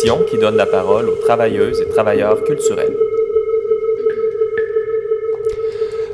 Qui donne la parole aux travailleuses et travailleurs culturels.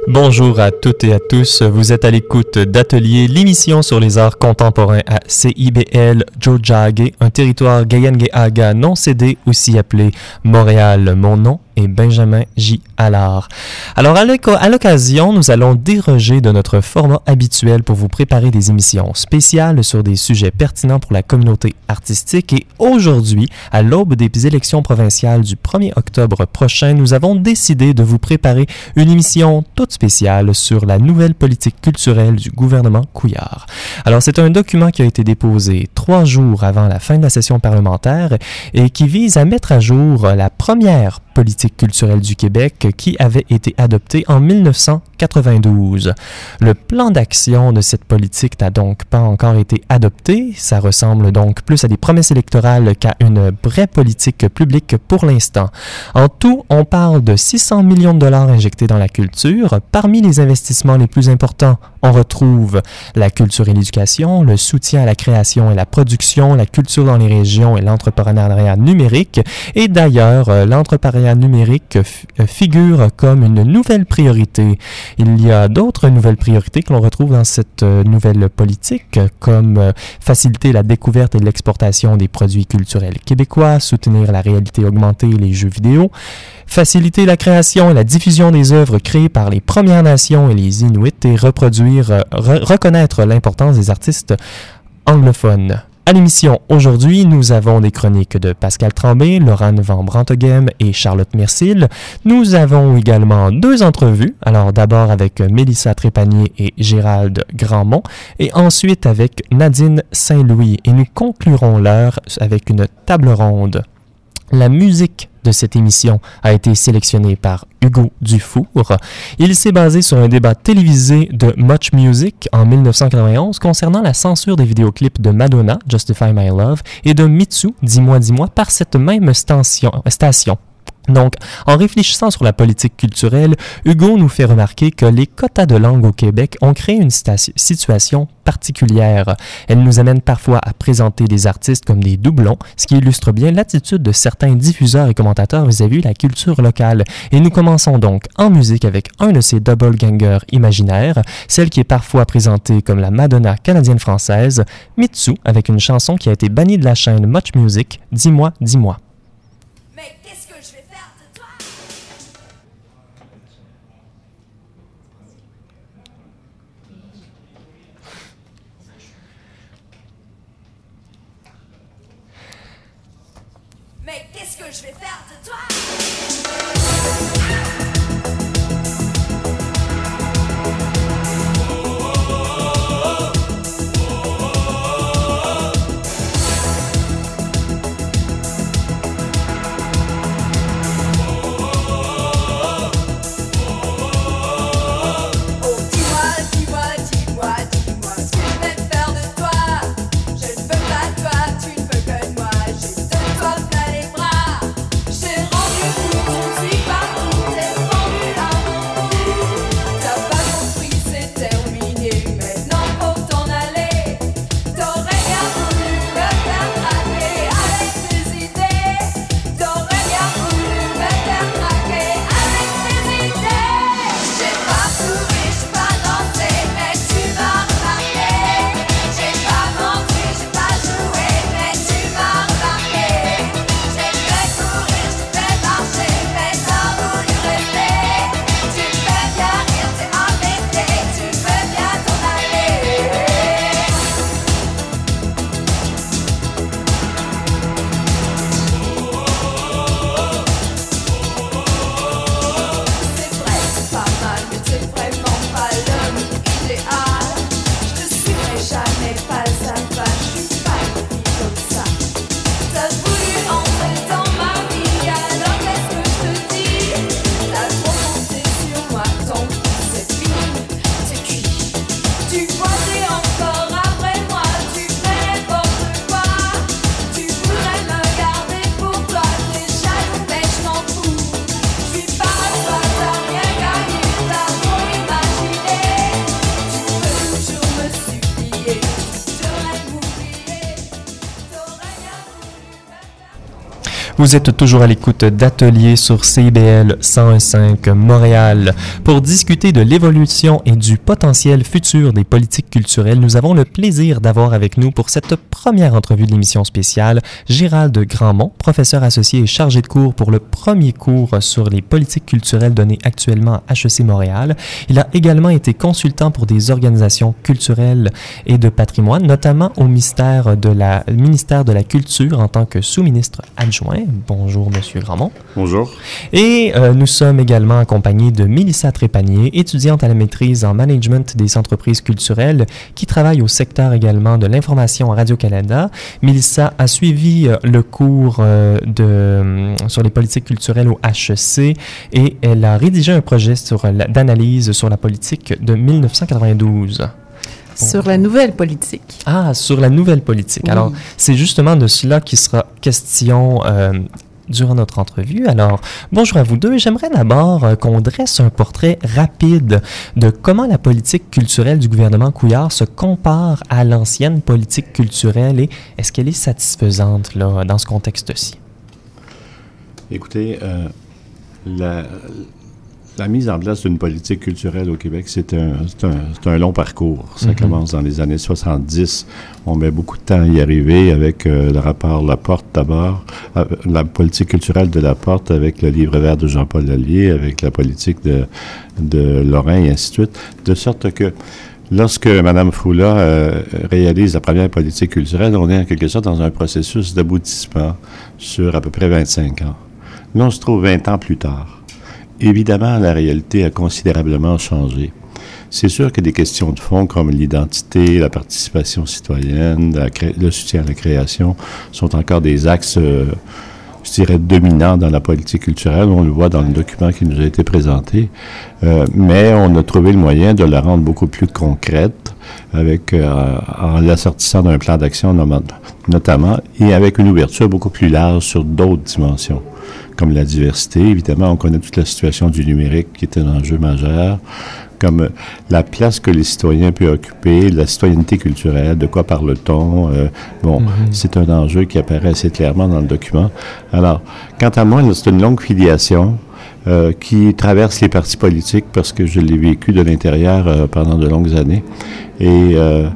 Bonjour à toutes et à tous. Vous êtes à l'écoute d'Atelier, l'émission sur les arts contemporains à CIBL Jojage, un territoire Gayengeaga non cédé, aussi appelé Montréal. Mon nom et Benjamin J. Allard. Alors, à l'occasion, nous allons déroger de notre format habituel pour vous préparer des émissions spéciales sur des sujets pertinents pour la communauté artistique. Et aujourd'hui, à l'aube des élections provinciales du 1er octobre prochain, nous avons décidé de vous préparer une émission toute spéciale sur la nouvelle politique culturelle du gouvernement Couillard. Alors, c'est un document qui a été déposé trois jours avant la fin de la session parlementaire et qui vise à mettre à jour la première politique culturelle du Québec qui avait été adoptée en 1992. Le plan d'action de cette politique n'a donc pas encore été adopté. Ça ressemble donc plus à des promesses électorales qu'à une vraie politique publique pour l'instant. En tout, on parle de 600 millions de dollars injectés dans la culture. Parmi les investissements les plus importants, on retrouve la culture et l'éducation, le soutien à la création et la production, la culture dans les régions et l'entrepreneuriat numérique. Et d'ailleurs, euh, l'entrepreneuriat numérique euh, figure comme une nouvelle priorité. Il y a d'autres nouvelles priorités que l'on retrouve dans cette euh, nouvelle politique, comme faciliter la découverte et l'exportation des produits culturels québécois, soutenir la réalité augmentée et les jeux vidéo, faciliter la création et la diffusion des œuvres créées par les Premières Nations et les Inuits et reproduire, euh, reconnaître l'importance des artistes anglophones. À l'émission aujourd'hui, nous avons des chroniques de Pascal Tremblay, Laurent Van Brantoghem et Charlotte Mercil. Nous avons également deux entrevues. Alors d'abord avec Mélissa Trépanier et Gérald Grandmont et ensuite avec Nadine Saint-Louis. Et nous conclurons l'heure avec une table ronde. La musique de cette émission a été sélectionnée par Hugo Dufour. Il s'est basé sur un débat télévisé de Much Music en 1991 concernant la censure des vidéoclips de Madonna, Justify My Love, et de Mitsu, Dis-moi, dis-moi, par cette même station. station. Donc, en réfléchissant sur la politique culturelle, Hugo nous fait remarquer que les quotas de langue au Québec ont créé une situation particulière. Elle nous amène parfois à présenter des artistes comme des doublons, ce qui illustre bien l'attitude de certains diffuseurs et commentateurs vis-à-vis de la culture locale. Et nous commençons donc en musique avec un de ces double gangers imaginaires, celle qui est parfois présentée comme la Madonna canadienne-française, Mitsu, avec une chanson qui a été bannie de la chaîne Much Music, Dis-moi, dis-moi. Vous êtes toujours à l'écoute d'Atelier sur CIBL 101.5 Montréal. Pour discuter de l'évolution et du potentiel futur des politiques culturelles, nous avons le plaisir d'avoir avec nous pour cette première entrevue de l'émission spéciale Gérald Grandmont, professeur associé et chargé de cours pour le premier cours sur les politiques culturelles donné actuellement à HEC Montréal. Il a également été consultant pour des organisations culturelles et de patrimoine, notamment au ministère de la, ministère de la Culture en tant que sous-ministre adjoint. Bonjour, Monsieur Grandmont. Bonjour. Et euh, nous sommes également accompagnés de Mélissa Trépanier, étudiante à la maîtrise en management des entreprises culturelles, qui travaille au secteur également de l'information à Radio-Canada. Mélissa a suivi euh, le cours euh, de, sur les politiques culturelles au HEC et elle a rédigé un projet d'analyse sur la politique de 1992. Sur la nouvelle politique. Ah, sur la nouvelle politique. Alors, c'est justement de cela qui sera question euh, durant notre entrevue. Alors, bonjour à vous deux. J'aimerais d'abord euh, qu'on dresse un portrait rapide de comment la politique culturelle du gouvernement Couillard se compare à l'ancienne politique culturelle et est-ce qu'elle est satisfaisante là, dans ce contexte-ci? Écoutez, euh, la, la mise en place d'une politique culturelle au Québec, c'est un, un, un, long parcours. Ça mm-hmm. commence dans les années 70. On met beaucoup de temps à y arriver avec euh, le rapport Laporte d'abord, euh, la politique culturelle de Laporte avec le livre vert de Jean-Paul Lallier, avec la politique de, de Lorrain et ainsi de suite. De sorte que Lorsque Mme Foula euh, réalise la première politique culturelle, on est en quelque sorte dans un processus d'aboutissement sur à peu près 25 ans. Là, on se trouve 20 ans plus tard. Évidemment, la réalité a considérablement changé. C'est sûr que des questions de fond comme l'identité, la participation citoyenne, le soutien à la création sont encore des axes, euh, je dirais, dominants dans la politique culturelle. On le voit dans le document qui nous a été présenté. Euh, mais on a trouvé le moyen de la rendre beaucoup plus concrète avec, euh, en l'assortissant d'un plan d'action notamment et avec une ouverture beaucoup plus large sur d'autres dimensions comme la diversité. Évidemment, on connaît toute la situation du numérique qui est un enjeu majeur, comme euh, la place que les citoyens peuvent occuper, la citoyenneté culturelle, de quoi parle-t-on. Euh, bon, mm-hmm. c'est un enjeu qui apparaît assez clairement dans le document. Alors, quant à moi, c'est une longue filiation. Euh, qui traverse les partis politiques parce que je l'ai vécu de l'intérieur euh, pendant de longues années. Et euh,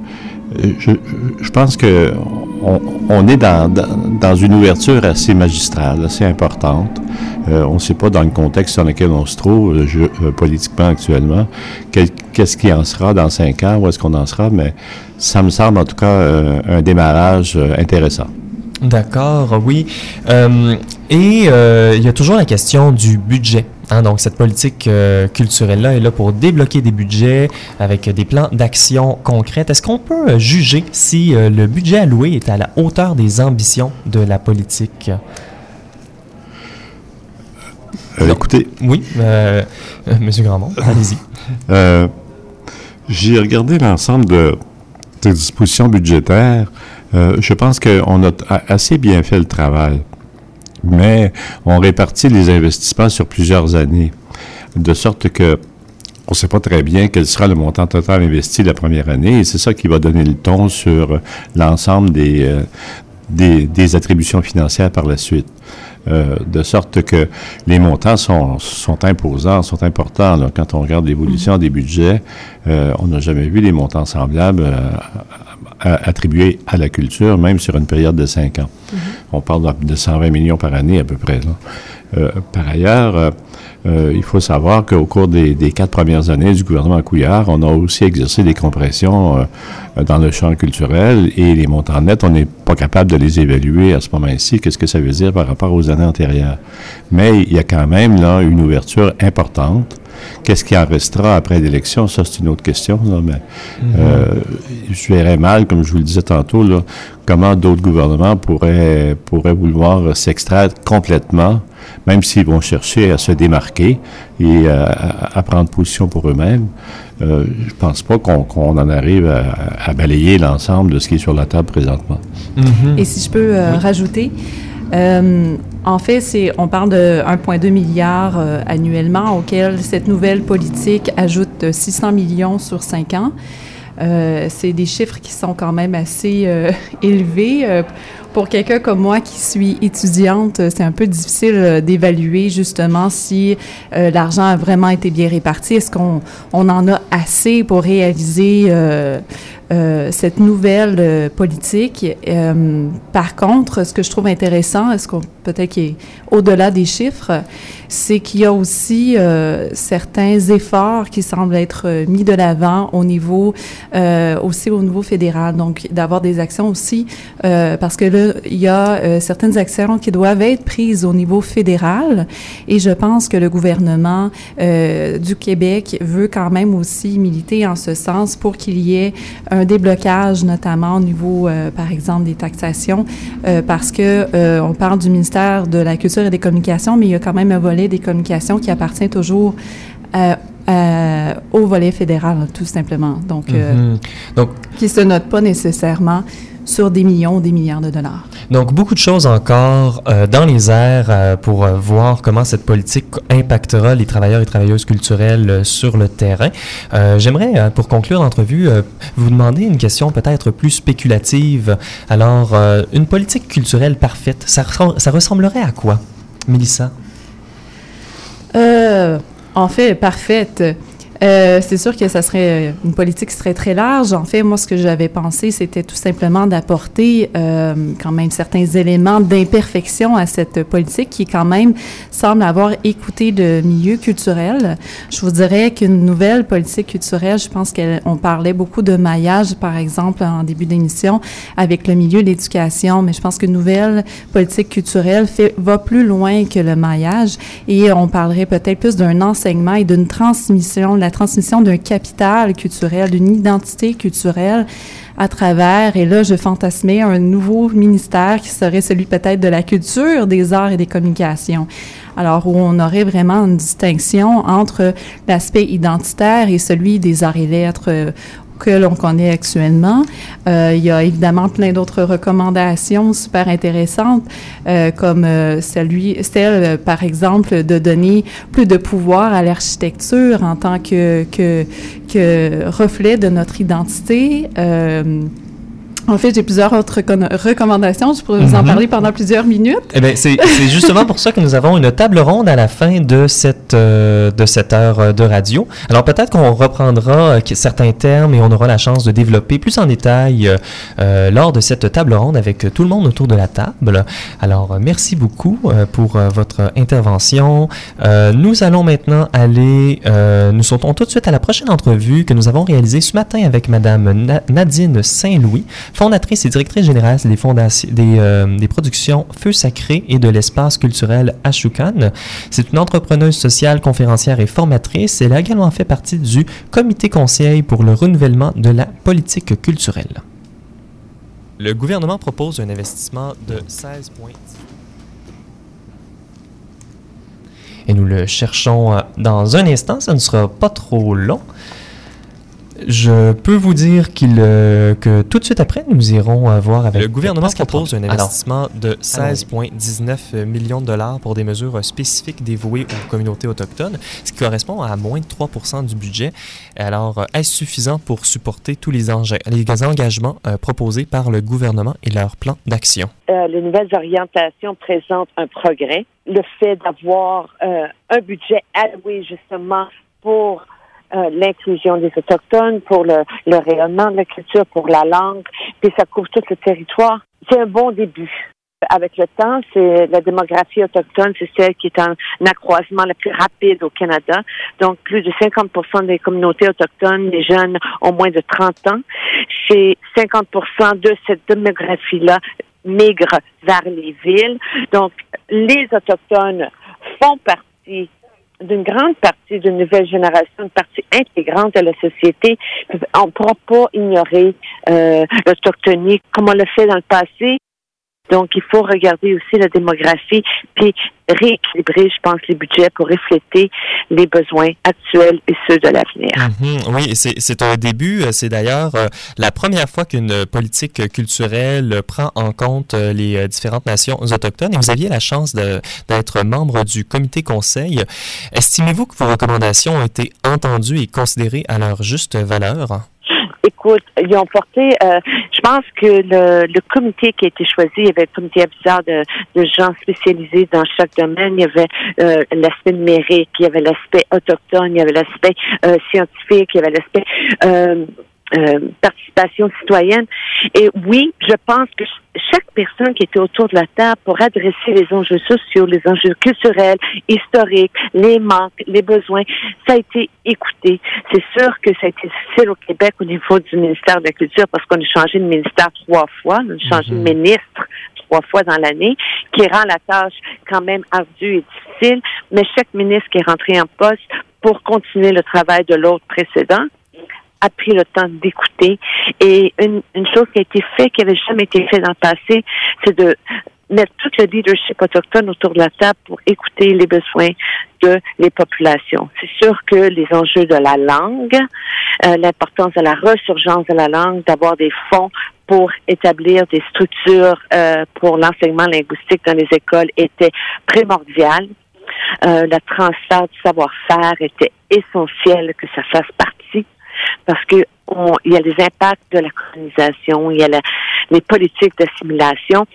je, je, pense que on, est dans, une ouverture assez magistrale, assez importante. Euh, on ne sait pas dans le contexte dans lequel on se trouve euh, euh, politiquement actuellement, qu'est-ce qui en sera dans cinq ans, où est-ce qu'on en sera, mais ça me semble en tout cas un démarrage intéressant. D'accord, oui. et il y a toujours la question du budget. Hein, donc, cette politique euh, culturelle-là est là pour débloquer des budgets avec des plans d'action concrètes. Est-ce qu'on peut euh, juger si euh, le budget alloué est à la hauteur des ambitions de la politique? écoutez. Oui, Monsieur Grandmont, allez-y. J'ai regardé l'ensemble de, des dispositions budgétaires. je pense qu'on a assez bien fait le travail mais on répartit les investissements sur plusieurs années, de sorte que on ne sait pas très bien quel sera le montant total investi la première année, et c'est ça qui va donner le ton sur l'ensemble des, euh, des, des, attributions financières par la suite. Euh, de sorte que les montants sont, sont imposants, sont importants. Là. Quand on regarde l'évolution mm-hmm. des budgets, euh, on n'a jamais vu des montants semblables attribués à la culture, même sur une période de cinq ans. Mm-hmm. On parle de 120 millions par année à peu près. Euh, par ailleurs, euh, euh, il faut savoir qu'au cours des, des, quatre premières années du gouvernement Couillard, on a aussi exercé des compressions dans le champ culturel et les montants nets, on n'est pas capable de les évaluer à ce moment-ci. Qu'est-ce que ça veut dire par rapport aux années antérieures? Mais il y a quand même là une ouverture importante Qu'est-ce qui en restera après l'élection? Ça, c'est une autre question. Là, mais mm-hmm. euh, je verrais mal, comme je vous le disais tantôt, là, comment d'autres gouvernements pourraient, pourraient vouloir s'extraire complètement, même s'ils vont chercher à se démarquer et à, à prendre position pour eux-mêmes. Euh, je pense pas qu'on qu en arrive à, à balayer l'ensemble de ce qui est sur la table présentement. Mm-hmm. Et si je peux euh, oui. rajouter, euh, en fait, on parle de 1,2 milliard euh, annuellement, auquel cette nouvelle politique ajoute 600 millions sur 5 ans. Euh, c'est des chiffres qui sont quand même assez euh, élevés. Euh, pour quelqu'un comme moi qui suis étudiante, c'est un peu difficile d'évaluer justement si l'argent a vraiment été bien réparti. Est-ce qu'on on en a assez pour réaliser euh, cette nouvelle euh, politique? Euh, par contre, ce que je trouve intéressant, est-ce qu'on peut-être qui est au-delà des chiffres, c'est qu'il y a aussi certains efforts qui semblent être mis de l'avant au niveau aussi au niveau fédéral. Donc, d'avoir des actions aussi parce que là, il y a certaines actions qui doivent être prises au niveau fédéral et je pense que le gouvernement du Québec veut quand même aussi militer en ce sens pour qu'il y ait un déblocage, notamment au niveau, euh, par exemple, des taxations, euh, parce que euh, on parle du ministère de la Culture et des Communications, mais il y a quand même un volet des communications qui appartient toujours au volet fédéral, tout simplement. Donc, mm-hmm. Donc, qui se note pas nécessairement sur des millions, des milliards de dollars. Donc, beaucoup de choses encore euh, dans les airs euh, pour euh, voir comment cette politique impactera les travailleurs et travailleuses culturelles sur le terrain. J'aimerais, pour conclure l'entrevue, vous demander une question peut-être plus spéculative. Alors, une politique culturelle parfaite, ça, ça ressemblerait à quoi, Mélissa? en fait, parfaite. Euh, c'est sûr que ça serait une politique qui serait très large. En fait, moi, ce que j'avais pensé, c'était tout simplement d'apporter euh, quand même certains éléments d'imperfection à cette politique qui, quand même, semble avoir écouté le milieu culturel. Je vous dirais qu'une nouvelle politique culturelle, je pense qu'on parlait beaucoup de maillage, par exemple, en début d'émission, avec le milieu de l'éducation, mais je pense qu'une nouvelle politique culturelle fait, va plus loin que le maillage et on parlerait peut-être plus d'un enseignement et d'une transmission transmission d'un capital culturel, d'une identité culturelle à travers, et là, je fantasmais un nouveau ministère qui serait celui peut-être de la culture, des arts et des communications. Alors, où on aurait vraiment une distinction entre l'aspect identitaire et celui des arts et lettres que l'on connaît actuellement. Euh, il y a évidemment plein d'autres recommandations super intéressantes, euh, comme euh, celui, celle, par exemple, de donner plus de pouvoir à l'architecture en tant que, que, que, reflet de notre identité. En fait, j'ai plusieurs autres recommandations. Je pourrais vous en mhm. parler pendant plusieurs minutes. Eh bien, c'est justement pour ça que nous avons une table ronde à la fin de cette, euh, de cette heure euh, de radio. Alors, peut-être qu'on reprendra euh, certains termes et on aura la chance de développer plus en détail lors de cette table ronde avec tout le monde autour de la table. Alors, merci beaucoup pour votre intervention. nous allons maintenant aller, nous sautons tout de suite à la prochaine entrevue que nous avons réalisée ce matin avec Madame Nadine Saint-Louis, fondatrice et directrice générale des, fondations, des, euh, des productions Feu Sacré et de l'espace culturel Ashukan. C'est une entrepreneuse sociale, conférencière et formatrice. Elle a également fait partie du comité conseil pour le renouvellement de la politique culturelle. Le gouvernement propose un investissement de 16 points. Et nous le cherchons euh, dans un instant, ça ne sera pas trop long. Je peux vous dire qu'il euh, que tout de suite après, nous irons euh, voir avec... Le gouvernement propose un investissement de 16,19 millions de dollars pour des mesures spécifiques dévouées aux communautés autochtones, ce qui correspond à moins de 3% du budget. Alors, euh, est-ce suffisant pour supporter tous les, les engagements proposés par le gouvernement et leur plan d'action? les nouvelles orientations présentent un progrès. Le fait d'avoir un budget alloué justement pour euh, l'inclusion des Autochtones, pour le, le, rayonnement de la culture, pour la langue, puis ça couvre tout le territoire. C'est un bon début. Avec le temps, c'est la démographie autochtone, c'est celle qui est en accroissement le plus rapide au Canada. Donc, plus de 50% des communautés autochtones, les jeunes ont moins de 30 ans. C'est 50% de cette démographie-là migre vers les villes. Donc, les Autochtones font partie d'une grande partie d'une nouvelle génération, une partie intégrante de la société. On ne pourra pas ignorer euh, l'autochtonie comme on l'a fait dans le passé. Donc, il faut regarder aussi la démographie, puis rééquilibrer, je pense, les budgets pour refléter les besoins actuels et ceux de l'avenir. Mhm. oui, c'est un début. C'est d'ailleurs euh, la première fois qu'une politique culturelle prend en compte euh, les euh, différentes nations autochtones. Et vous aviez la chance d'être membre du comité conseil. Estimez-vous que vos recommandations ont été entendues et considérées à leur juste valeur? Écoute, ils ont porté, euh, je pense que le, le, comité qui a été choisi, il y avait un comité aviseur de, de gens spécialisés dans chaque domaine. Il y avait euh, l'aspect numérique, il y avait l'aspect autochtone, il y avait l'aspect euh, scientifique, il y avait l'aspect euh, participation citoyenne. Et oui, je pense que chaque personne qui était autour de la table pour adresser les enjeux sociaux, les enjeux culturels, historiques, les manques, les besoins, ça a été écouté. C'est sûr que ça a été difficile au Québec au niveau du ministère de la Culture parce qu'on a changé de ministère trois fois, on a changé de mhm. ministre trois fois dans l'année, qui rend la tâche quand même ardue et difficile, mais chaque ministre qui est rentré en poste pour continuer le travail de l'autre précédent, a pris le temps d'écouter. Et une, une chose qui a été faite, qui n'avait jamais été faite dans le passé, c'est de mettre tout le leadership autochtone autour de la table pour écouter les besoins de les populations. C'est sûr que les enjeux de la langue, euh, l'importance de la resurgence de la langue, d'avoir des fonds pour établir des structures euh, pour l'enseignement linguistique dans les écoles était primordial. Euh, le transfert du savoir-faire était essentiel que ça fasse partie parce que il y a les impacts de la colonisation, il y a les politiques d'assimilation,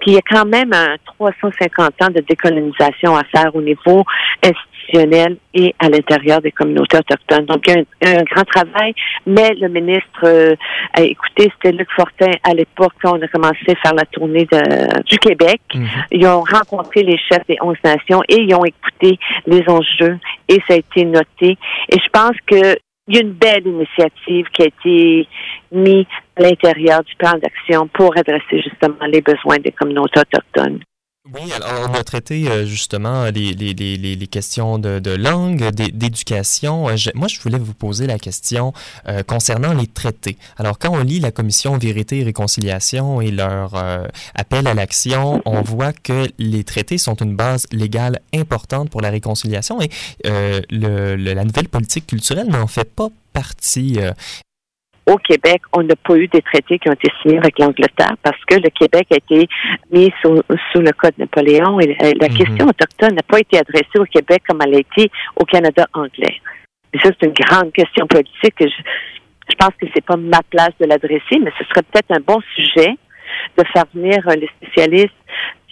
puis il y a quand même un 350 ans de décolonisation à faire au niveau institutionnel et à l'intérieur des communautés autochtones. Donc, il y a un, grand travail, mais le ministre euh, a écouté, c'était Luc Fortin à l'époque quand on a commencé à faire la tournée de, du Québec. Mhm. Ils ont rencontré les chefs des 11 nations et ils ont écouté les enjeux et ça a été noté. Et je pense que il y a une belle initiative qui a été mise à l'intérieur du plan d'action pour adresser justement les besoins des communautés autochtones. Oui, alors on a traité euh, justement les, les, les, les questions de, de langue, d'éducation. Euh, moi, je voulais vous poser la question euh, concernant les traités. Alors, quand on lit la Commission Vérité et Réconciliation et leur appel à l'action, on voit que les traités sont une base légale importante pour la réconciliation et le, la nouvelle politique culturelle n'en fait pas partie au Québec, on n'a pas eu des traités qui ont été signés avec l'Angleterre parce que le Québec a été mis sous, le Code Napoléon et la, mhm. question autochtone n'a pas été adressée au Québec comme elle a été au Canada anglais. Et ça, c'est une grande question politique. je, je pense que c'est pas ma place de l'adresser, mais ce serait peut-être un bon sujet de faire venir les spécialistes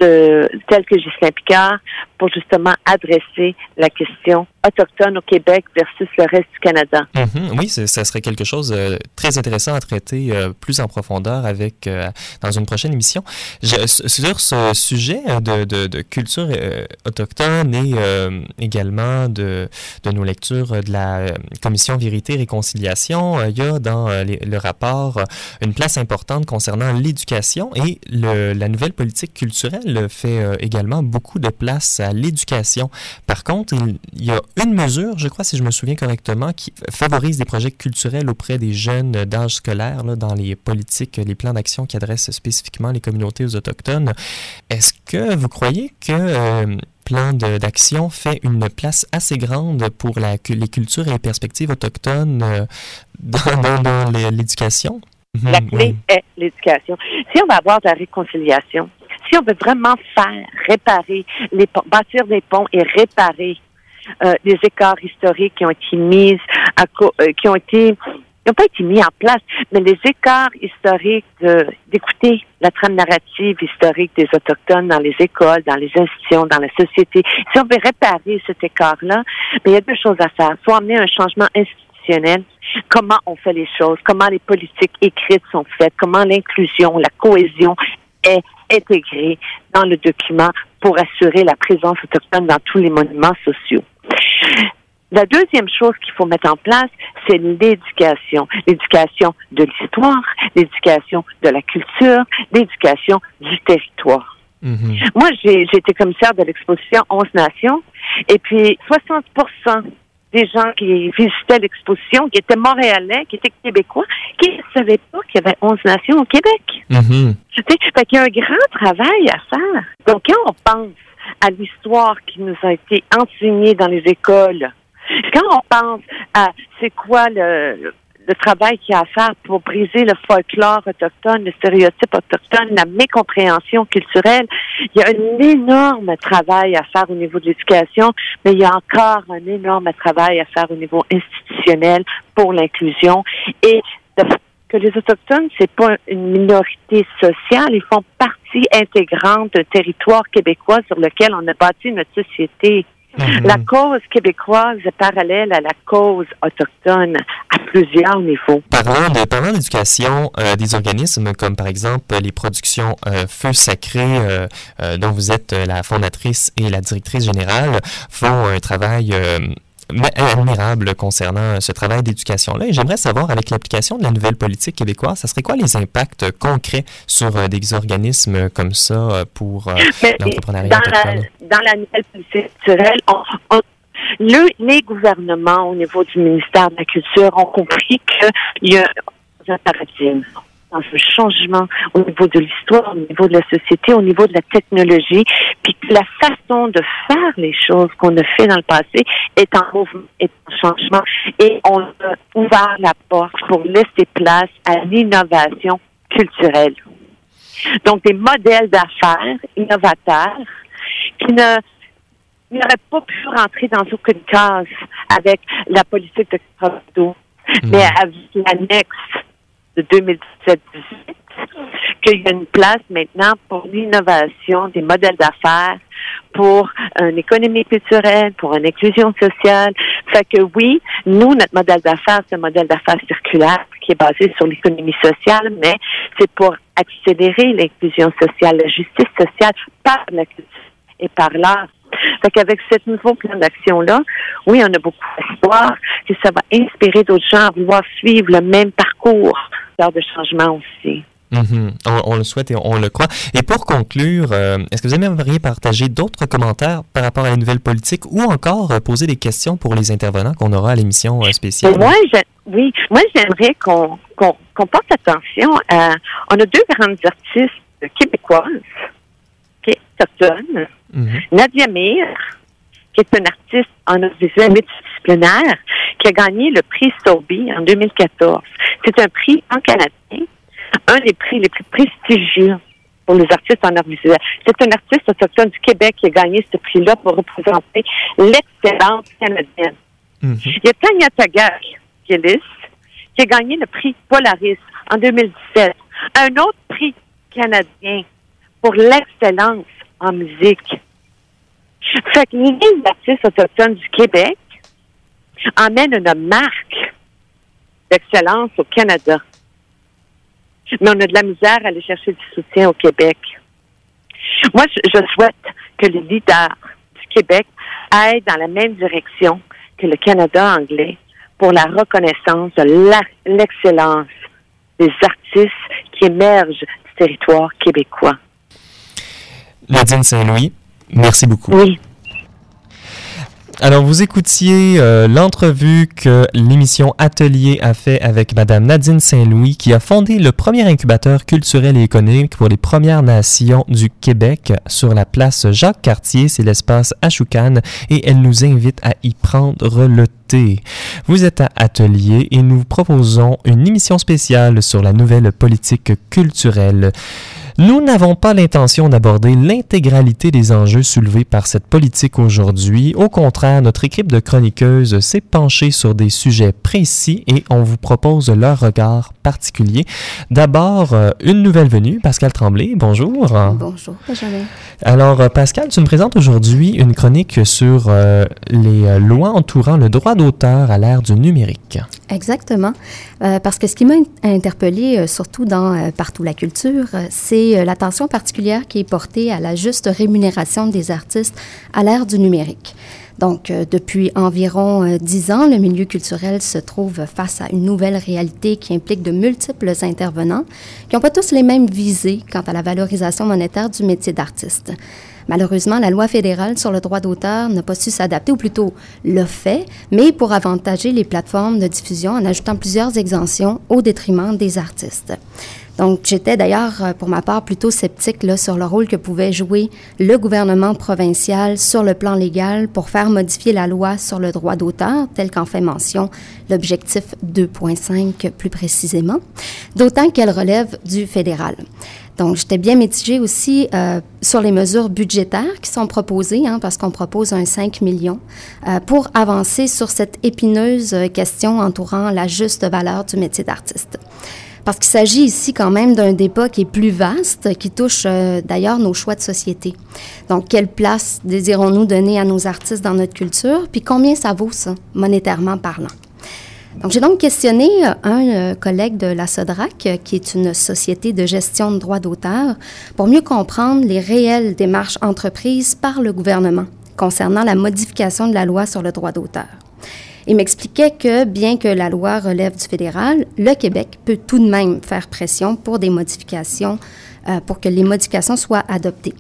de, tels que Ghislain Picard pour justement adresser la question autochtone au Québec versus le reste du Canada. Mhm. oui, ça serait quelque chose de euh, très intéressant à traiter euh, plus en profondeur avec euh, dans une prochaine émission. Sur ce sujet de, culture autochtone et également de, de nos lectures de la Commission Vérité et Réconciliation, il y a dans le rapport une place importante concernant l'éducation et la nouvelle politique culturelle fait également beaucoup de place à l'éducation. Par contre, il y a une mesure, je crois, si je me souviens correctement, qui favorise des projets culturels auprès des jeunes d'âge scolaire là, dans les politiques, les plans d'action qui adressent spécifiquement les communautés aux autochtones. Est-ce que vous croyez que euh, plan d'action fait une place assez grande pour la, les cultures et les perspectives autochtones euh, dans, l'éducation? La mhm, clé est l'éducation. Si on va avoir de la réconciliation, si on veut vraiment faire, réparer, les bâtir des ponts et réparer euh, des écarts historiques qui ont été mis à euh, qui ont été n'ont pas été mis en place, mais les écarts historiques d'écouter la trame narrative historique des Autochtones dans les écoles, dans les institutions, dans la société. Si on veut réparer cet écart-là, mais il y a deux choses à faire. Soit amener un changement institutionnel, comment on fait les choses, comment les politiques écrites sont faites, comment l'inclusion, la cohésion est intégrée dans le document pour assurer la présence autochtone dans tous les monuments sociaux. La deuxième chose qu'il faut mettre en place, c'est l'éducation. L'éducation de l'histoire, l'éducation de la culture, l'éducation du territoire. Mhm. Moi, j'ai été commissaire de l'exposition 11 Nations, et puis 60 des gens qui visitaient l'exposition, qui étaient montréalais, qui étaient québécois, qui ne savaient pas qu'il y avait 11 nations au Québec. Mm Fait qu'il y a un grand travail à faire. Donc, quand on pense à l'histoire qui nous a été enseignée dans les écoles, quand on pense à c'est quoi le, le travail qu'il y a à faire pour briser le folklore autochtone, le stéréotype autochtone, la mécompréhension culturelle. Il y a un énorme travail à faire au niveau de l'éducation, mais il y a encore un énorme travail à faire au niveau institutionnel pour l'inclusion et que les Autochtones, c'est pas une minorité sociale, ils font partie intégrante d'un territoire québécois sur lequel on a bâti notre société. Mhm. La cause québécoise est parallèle à la cause autochtone à plusieurs niveaux. Parlant de parlant d'éducation, euh, des organismes comme par exemple les productions euh, Feu Sacré, euh, dont vous êtes la fondatrice et la directrice générale, font un travail admirable concernant ce travail d'éducation-là. Et j'aimerais savoir, avec l'application de la nouvelle politique québécoise, ça serait quoi les impacts concrets sur euh, des organismes comme ça euh, pour euh, l'entrepreneuriat dans, dans la nouvelle politique culturelle, les gouvernements au niveau du ministère de la Culture ont compris qu'il y a un paradigme dans ce changement au niveau de l'histoire, au niveau de la société, au niveau de la technologie, puis que la façon de faire les choses qu'on a fait dans le passé est en mouvement, est en changement, et on a ouvert la porte pour laisser place à l'innovation culturelle. Donc, des modèles d'affaires innovateurs qui ne n'auraient pas pu rentrer dans aucune case avec la politique de Colorado, mmh. mais avec l'annexe de 2017-18 qu'il y a une place maintenant pour l'innovation des modèles d'affaires, pour une économie culturelle, pour une inclusion sociale. Fait que oui, nous, notre modèle d'affaires, c'est un modèle d'affaires circulaire qui est basé sur l'économie sociale, mais c'est pour accélérer l'inclusion sociale, la justice sociale par la culture et par l'art. Fait qu'avec ce nouveau plan d'action-là, oui, on a beaucoup d'espoir que ça va inspirer d'autres gens à vouloir suivre le même parcours de changement aussi. Mhm. on, le souhaite et on le croit. Et pour conclure, euh, est-ce que vous aimeriez partager d'autres commentaires par rapport à la nouvelle politique ou encore euh, poser des questions pour les intervenants qu'on aura à l'émission euh, spéciale? Moi, oui, moi j'aimerais qu'on porte attention à... On a deux grandes artistes québécoises, qui autochtones. Mhm. Nadia Mir, qui est une artiste en audiovisuel qui a gagné le prix Sorbie en 2014. C'est un prix en canadien, un des prix les plus prestigieux pour les artistes en art visuel. C'est un artiste autochtone du Québec qui a gagné ce prix-là pour représenter l'excellence canadienne. Mhm. Il y a Tanya Tagak, qui qui a gagné le prix Polaris en 2017. Un autre prix canadien pour l'excellence en musique. Fait que les artistes autochtones du Québec emmènent une marque d'excellence au Canada. Mais on a de la misère à aller chercher du soutien au Québec. Moi, je, souhaite que les leaders du Québec aillent dans la même direction que le Canada anglais pour la reconnaissance de l'excellence des artistes qui émergent du territoire québécois. Nadine Saint-Louis, merci beaucoup. Oui. Alors, vous écoutiez euh, l'entrevue que l'émission Atelier a fait avec Madame Nadine Saint-Louis, qui a fondé le premier incubateur culturel et économique pour les Premières Nations du Québec sur la place Jacques-Cartier, c'est l'espace Ashoukan, et elle nous invite à y prendre le thé. Vous êtes à Atelier et nous proposons une émission spéciale sur la nouvelle politique culturelle. Nous n'avons pas l'intention d'aborder l'intégralité des enjeux soulevés par cette politique aujourd'hui. Au contraire, notre équipe de chroniqueuses s'est penchée sur des sujets précis et on vous propose leur regard particulier. D'abord, euh, une nouvelle venue, Pascal Tremblay. Bonjour. Bonjour, Benjamin. Alors, euh, Pascal, tu me présentes aujourd'hui une chronique sur euh, les lois entourant le droit d'auteur à l'ère du numérique. Exactement. parce que ce qui m'a interpellé, surtout dans Partout la culture, c'est euh, l'attention particulière qui est portée à la juste rémunération des artistes à l'ère du numérique. Donc, euh, depuis environ euh, dix ans, le milieu culturel se trouve face à une nouvelle réalité qui implique de multiples intervenants qui n'ont pas tous les mêmes visées quant à la valorisation monétaire du métier d'artiste. Malheureusement, la loi fédérale sur le droit d'auteur n'a pas su s'adapter, ou plutôt le fait, mais pour avantager les plateformes de diffusion en ajoutant plusieurs exemptions au détriment des artistes. Donc, j'étais d'ailleurs, euh, pour ma part, plutôt sceptique là, sur le rôle que pouvait jouer le gouvernement provincial sur le plan légal pour faire modifier la loi sur le droit d'auteur, tel qu'en fait mention l'objectif 2.5 plus précisément, d'autant qu'elle relève du fédéral. Donc, j'étais bien mitigée aussi euh, sur les mesures budgétaires qui sont proposées, hein, parce qu'on propose un 5 millions, euh, pour avancer sur cette épineuse question entourant la juste valeur du métier d'artiste. Parce qu'il s'agit ici quand même d'un débat qui est plus vaste, qui touche euh, d'ailleurs nos choix de société. Donc, quelle place désirons-nous donner à nos artistes dans notre culture, puis combien ça vaut ça, monétairement parlant? Donc, j'ai donc questionné euh, un euh, collègue de la SODRAC, qui est une société de gestion de droits d'auteur, pour mieux comprendre les réelles démarches entreprises par le gouvernement concernant la modification de la loi sur le droit d'auteur. Il m'expliquait que, bien que la loi relève du fédéral, le Québec peut tout de même faire pression pour des modifications, euh, pour que les modifications soient adoptées.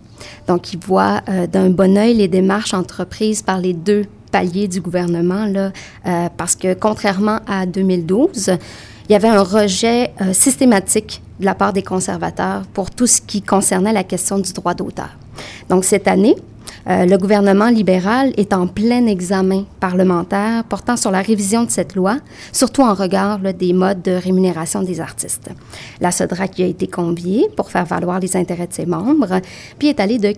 Donc, il voit euh, d'un bon œil les démarches entreprises par les deux paliers du gouvernement, euh, parce que contrairement à 2012, il y avait un rejet systématique de la part des conservateurs pour tout ce qui concernait la question du droit d'auteur. Donc, cette année, euh, le gouvernement libéral est en plein examen parlementaire portant sur la révision de cette loi, surtout en regard des modes de rémunération des artistes. La SODRAC y a été conviée pour faire valoir les intérêts de ses membres, puis est allée de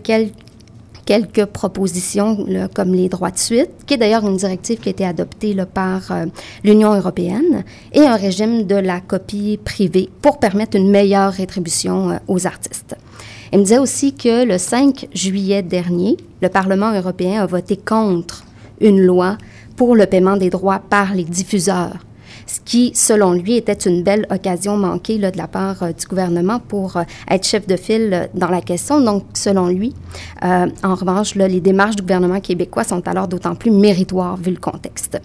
quelques propositions comme les droits de suite, qui est d'ailleurs une directive qui a été adoptée par euh, l'Union européenne, et un régime de la copie privée pour permettre une meilleure rétribution euh, aux artistes. Il me disait aussi que le 5 juillet dernier, le Parlement européen a voté contre une loi pour le paiement des droits par les diffuseurs ce qui, selon lui, était une belle occasion manquée là, de la part euh, du gouvernement pour euh, être chef de file euh, dans la question. Donc, selon lui, en revanche, les démarches du gouvernement québécois sont alors d'autant plus méritoires vu le contexte.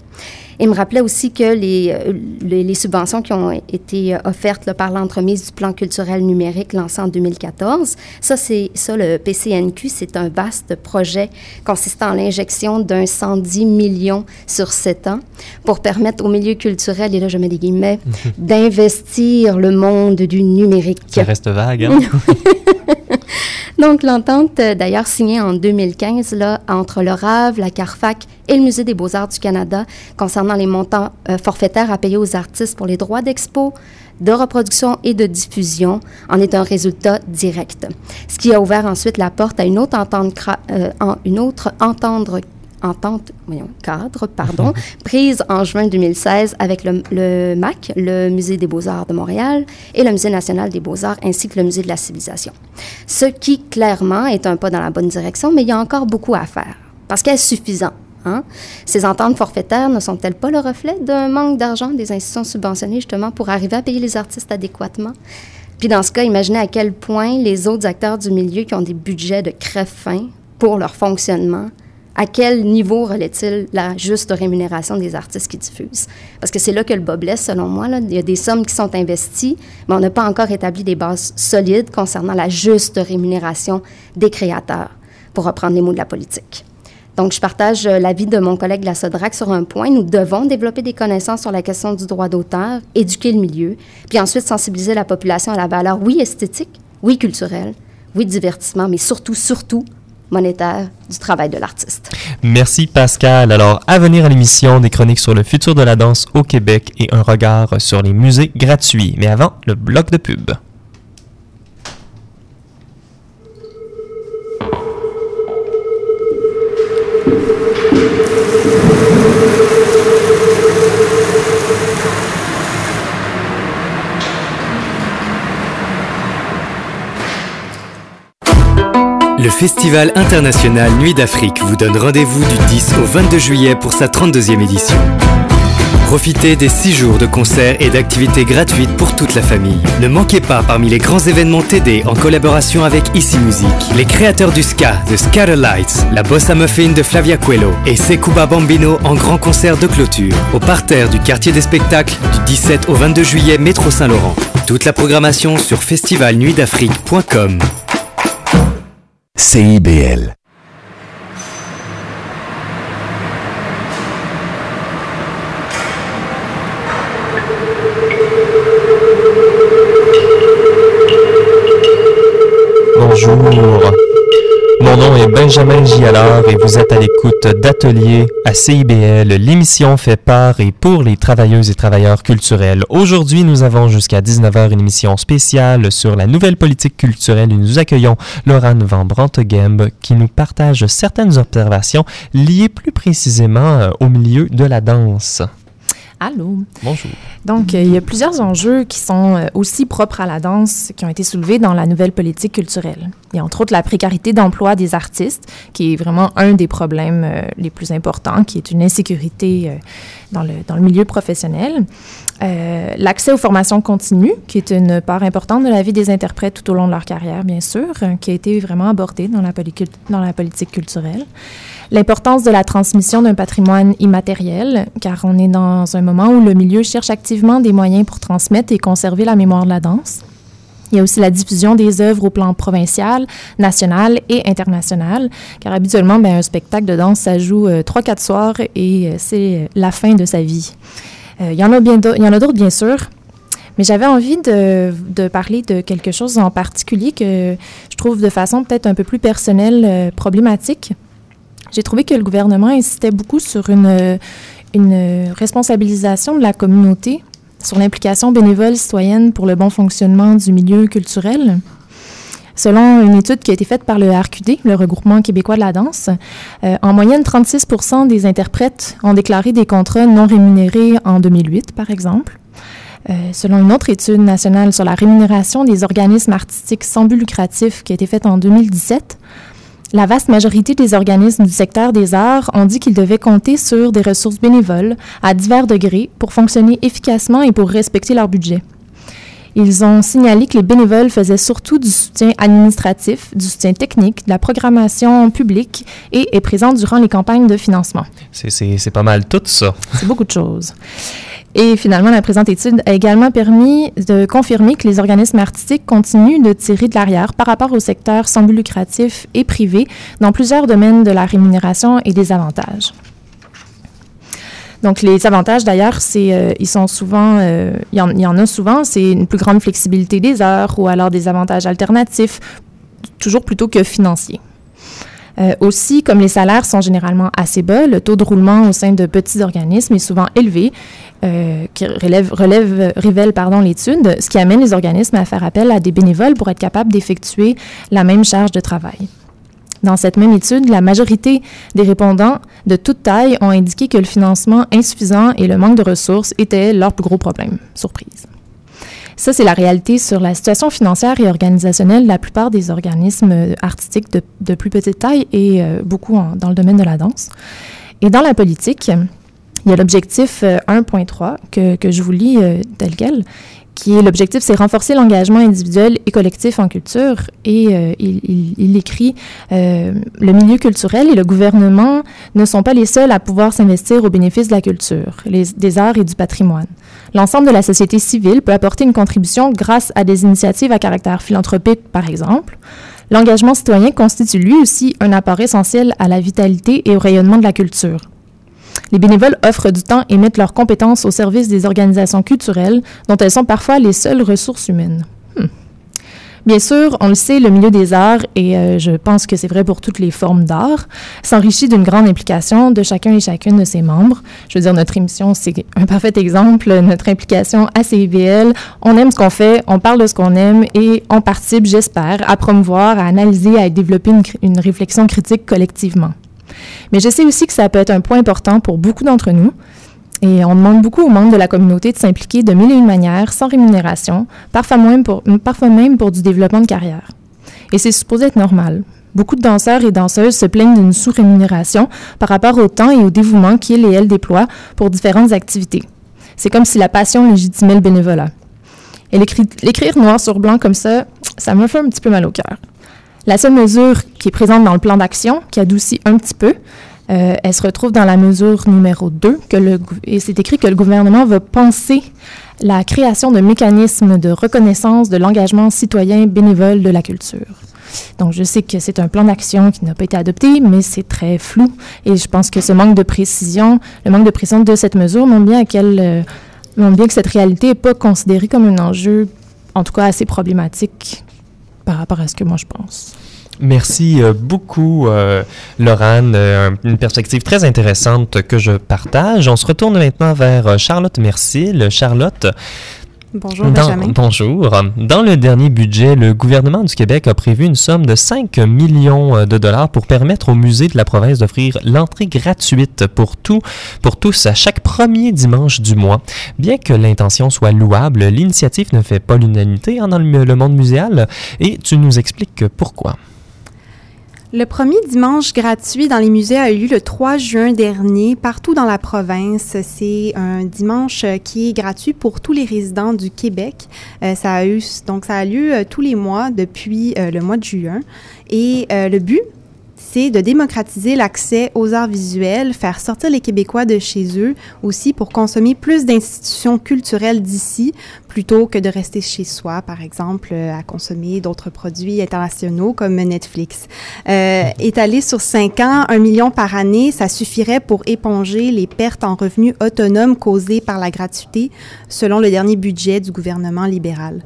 Il me rappelait aussi que les, les, subventions qui ont été offertes par l'entremise du plan culturel numérique lancé en 2014, ça, c'est ça, le PCNQ, c'est un vaste projet consistant en l'injection d'un 110 millions sur 7 ans pour permettre au milieu culturel et là je mets des guillemets, d'investir le monde du numérique. Ça reste vague, hein? Donc, l'entente, euh, d'ailleurs signée en 2015 là, entre le RAV, la CARFAC et le Musée des beaux-arts du Canada concernant les montants euh, forfaitaires à payer aux artistes pour les droits d'expo, de reproduction et de diffusion en est un résultat direct. Ce qui a ouvert ensuite la porte à une autre entente, euh, une autre entendre entente voyons, cadre pardon, prise en juin 2016 avec le, MAC, le Musée des beaux-arts de Montréal, et le Musée national des beaux-arts, ainsi que le Musée de la civilisation. Ce qui, clairement, est un pas dans la bonne direction, mais il y a encore beaucoup à faire. Parce qu'est-ce suffisant? Hein? Ces ententes forfaitaires ne sont-elles pas le reflet d'un manque d'argent des institutions subventionnées, justement, pour arriver à payer les artistes adéquatement? Puis dans ce cas, imaginez à quel point les autres acteurs du milieu qui ont des budgets de crève-fin pour leur fonctionnement à quel niveau relaie-t-il la juste rémunération des artistes qui diffusent? Parce que c'est là que le bas blesse, selon moi. Il y a des sommes qui sont investies, mais on n'a pas encore établi des bases solides concernant la juste rémunération des créateurs, pour reprendre les mots de la politique. Donc, je partage euh, l'avis de mon collègue de la SODRAC sur un point. Nous devons développer des connaissances sur la question du droit d'auteur, éduquer le milieu, puis ensuite sensibiliser la population à la valeur, oui, esthétique, oui, culturelle, oui, divertissement, mais surtout, surtout, monétaire du travail de l'artiste. Merci Pascal. Alors, à venir à l'émission, des chroniques sur le futur de la danse au Québec et un regard sur les musées gratuits. Mais avant, le bloc de pub. Festival international Nuit d'Afrique vous donne rendez-vous du 10 au 22 juillet pour sa 32e édition. Profitez des 6 jours de concerts et d'activités gratuites pour toute la famille. Ne manquez pas parmi les grands événements TD en collaboration avec Ici Musique, les créateurs du ska, The Scatterlights, la Bossa Muffin de Flavia Coelho et Sekuba Bambino en grand concert de clôture au parterre du quartier des spectacles du 17 au 22 juillet métro Saint-Laurent. Toute la programmation sur festivalnuitdafrique.com. CIBL. Benjamin Gialard et vous êtes à l'écoute d'Atelier à CIBL. L'émission fait par et pour les travailleuses et travailleurs culturels. Aujourd'hui, nous avons jusqu'à 19h une émission spéciale sur la nouvelle politique culturelle et nous accueillons Laurent Van Brantegemb qui nous partage certaines observations liées plus précisément euh, au milieu de la danse. Allô? Bonjour. Donc, euh, il y a plusieurs enjeux qui sont euh, aussi propres à la danse qui ont été soulevés dans la nouvelle politique culturelle. Il y a entre autres la précarité d'emploi des artistes, qui est vraiment un des problèmes euh, les plus importants, qui est une insécurité dans, le, dans le milieu professionnel. L'accès aux formations continues, qui est une part importante de la vie des interprètes tout au long de leur carrière, bien sûr, qui a été vraiment abordée dans la, dans la politique culturelle. L'importance de la transmission d'un patrimoine immatériel, car on est dans un moment où le milieu cherche activement des moyens pour transmettre et conserver la mémoire de la danse. Il y a aussi la diffusion des œuvres au plan provincial, national et international, car habituellement, ben, un spectacle de danse, ça joue euh, trois, quatre soirs et euh, c'est la fin de sa vie. Euh, il y en a d'autres, bien sûr, mais j'avais envie de, parler de quelque chose en particulier que je trouve de façon peut-être un peu plus personnelle problématique. J'ai trouvé que le gouvernement insistait beaucoup sur une, responsabilisation de la communauté, sur l'implication bénévole citoyenne pour le bon fonctionnement du milieu culturel. Selon une étude qui a été faite par le RQD, le regroupement québécois de la danse, euh, en moyenne, 36% des interprètes ont déclaré des contrats non rémunérés en 2008, par exemple. Euh, selon une autre étude nationale sur la rémunération des organismes artistiques sans but lucratif qui a été faite en 2017, la vaste majorité des organismes du secteur des arts ont dit qu'ils devaient compter sur des ressources bénévoles à divers degrés pour fonctionner efficacement et pour respecter leur budget. Ils ont signalé que les bénévoles faisaient surtout du soutien administratif, du soutien technique, de la programmation publique et est présent durant les campagnes de financement. C'est pas mal tout ça. C'est beaucoup de choses. Et finalement, la présente étude a également permis de confirmer que les organismes artistiques continuent de tirer de l'arrière par rapport au secteur sans but lucratif et privé dans plusieurs domaines de la rémunération et des avantages. Donc, les avantages, d'ailleurs, c'est, euh, ils sont souvent, euh, il, y en, a souvent, c'est une plus grande flexibilité des heures ou alors des avantages alternatifs, toujours plutôt que financiers. Euh, aussi, comme les salaires sont généralement assez bas, le taux de roulement au sein de petits organismes est souvent élevé, qui révèle l'étude, ce qui amène les organismes à faire appel à des bénévoles pour être capables d'effectuer la même charge de travail. Dans cette même étude, la majorité des répondants de toute taille ont indiqué que le financement insuffisant et le manque de ressources étaient leur plus gros problème. Surprise. Ça, c'est la réalité sur la situation financière et organisationnelle de la plupart des organismes euh, artistiques de, plus petite taille et euh, beaucoup dans le domaine de la danse. Et dans la politique, il y a l'objectif 1.3 euh, que, je vous lis tel quel, qui est l'objectif, c'est renforcer l'engagement individuel et collectif en culture. Et il, écrit le milieu culturel et le gouvernement ne sont pas les seuls à pouvoir s'investir au bénéfice de la culture, des arts et du patrimoine. L'ensemble de la société civile peut apporter une contribution grâce à des initiatives à caractère philanthropique, par exemple. L'engagement citoyen constitue lui aussi un apport essentiel à la vitalité et au rayonnement de la culture. Les bénévoles offrent du temps et mettent leurs compétences au service des organisations culturelles dont elles sont parfois les seules ressources humaines. Bien sûr, on le sait, le milieu des arts, et euh, je pense que c'est vrai pour toutes les formes d'art, s'enrichit d'une grande implication de chacun et chacune de ses membres. Je veux dire, notre émission, c'est un parfait exemple, notre implication à CIBL. On aime ce qu'on fait, on parle de ce qu'on aime et on participe, j'espère, à promouvoir, à analyser, à développer une réflexion critique collectivement. Mais je sais aussi que ça peut être un point important pour beaucoup d'entre nous, et on demande beaucoup aux membres de la communauté de s'impliquer de mille et une manières, sans rémunération, parfois même pour, parfois même pour du développement de carrière. Et c'est supposé être normal. Beaucoup de danseurs et danseuses se plaignent d'une sous-rémunération par rapport au temps et au dévouement qu'ils et elles déploient pour différentes activités. C'est comme si la passion légitimait le bénévolat. Et l'écrire noir sur blanc comme ça, ça me fait un petit peu mal au cœur. La seule mesure qui est présente dans le plan d'action, qui adoucit un petit peu, euh, elle se retrouve dans la mesure numéro 2, que et c'est écrit que le gouvernement va penser la création de mécanismes de reconnaissance de l'engagement citoyen bénévole de la culture. Donc, je sais que c'est un plan d'action qui n'a pas été adopté, mais c'est très flou. Et je pense que ce manque de précision, le manque de précision de cette mesure montre bien, euh, montre bien que cette réalité n'est pas considérée comme un enjeu, en tout cas assez problématique par rapport à ce que moi je pense. Merci euh, beaucoup, euh. Euh, une perspective très intéressante que je partage. On se retourne maintenant vers Charlotte Mercil. Charlotte, Bonjour, Benjamin. Bonjour. Dans le dernier budget, le gouvernement du Québec a prévu une somme de 5 millions de dollars pour permettre aux musées de la province d'offrir l'entrée gratuite pour, tout, pour tous à chaque premier dimanche du mois. Bien que l'intention soit louable, l'initiative ne fait pas l'unanimité dans le monde muséal et tu nous expliques pourquoi. Le premier dimanche gratuit dans les musées a eu lieu le 3 juin dernier partout dans la province. C'est un dimanche qui est gratuit pour tous les résidents du Québec. Euh, ça a eu donc ça a lieu euh, tous les mois depuis euh, le mois de juin et le but de démocratiser l'accès aux arts visuels, faire sortir les Québécois de chez eux aussi pour consommer plus d'institutions culturelles d'ici plutôt que de rester chez soi, par exemple, euh, à consommer d'autres produits internationaux comme Netflix. Euh, étalé sur cinq ans, un million par année, ça suffirait pour éponger les pertes en revenus autonomes causées par la gratuité, selon le dernier budget du gouvernement libéral.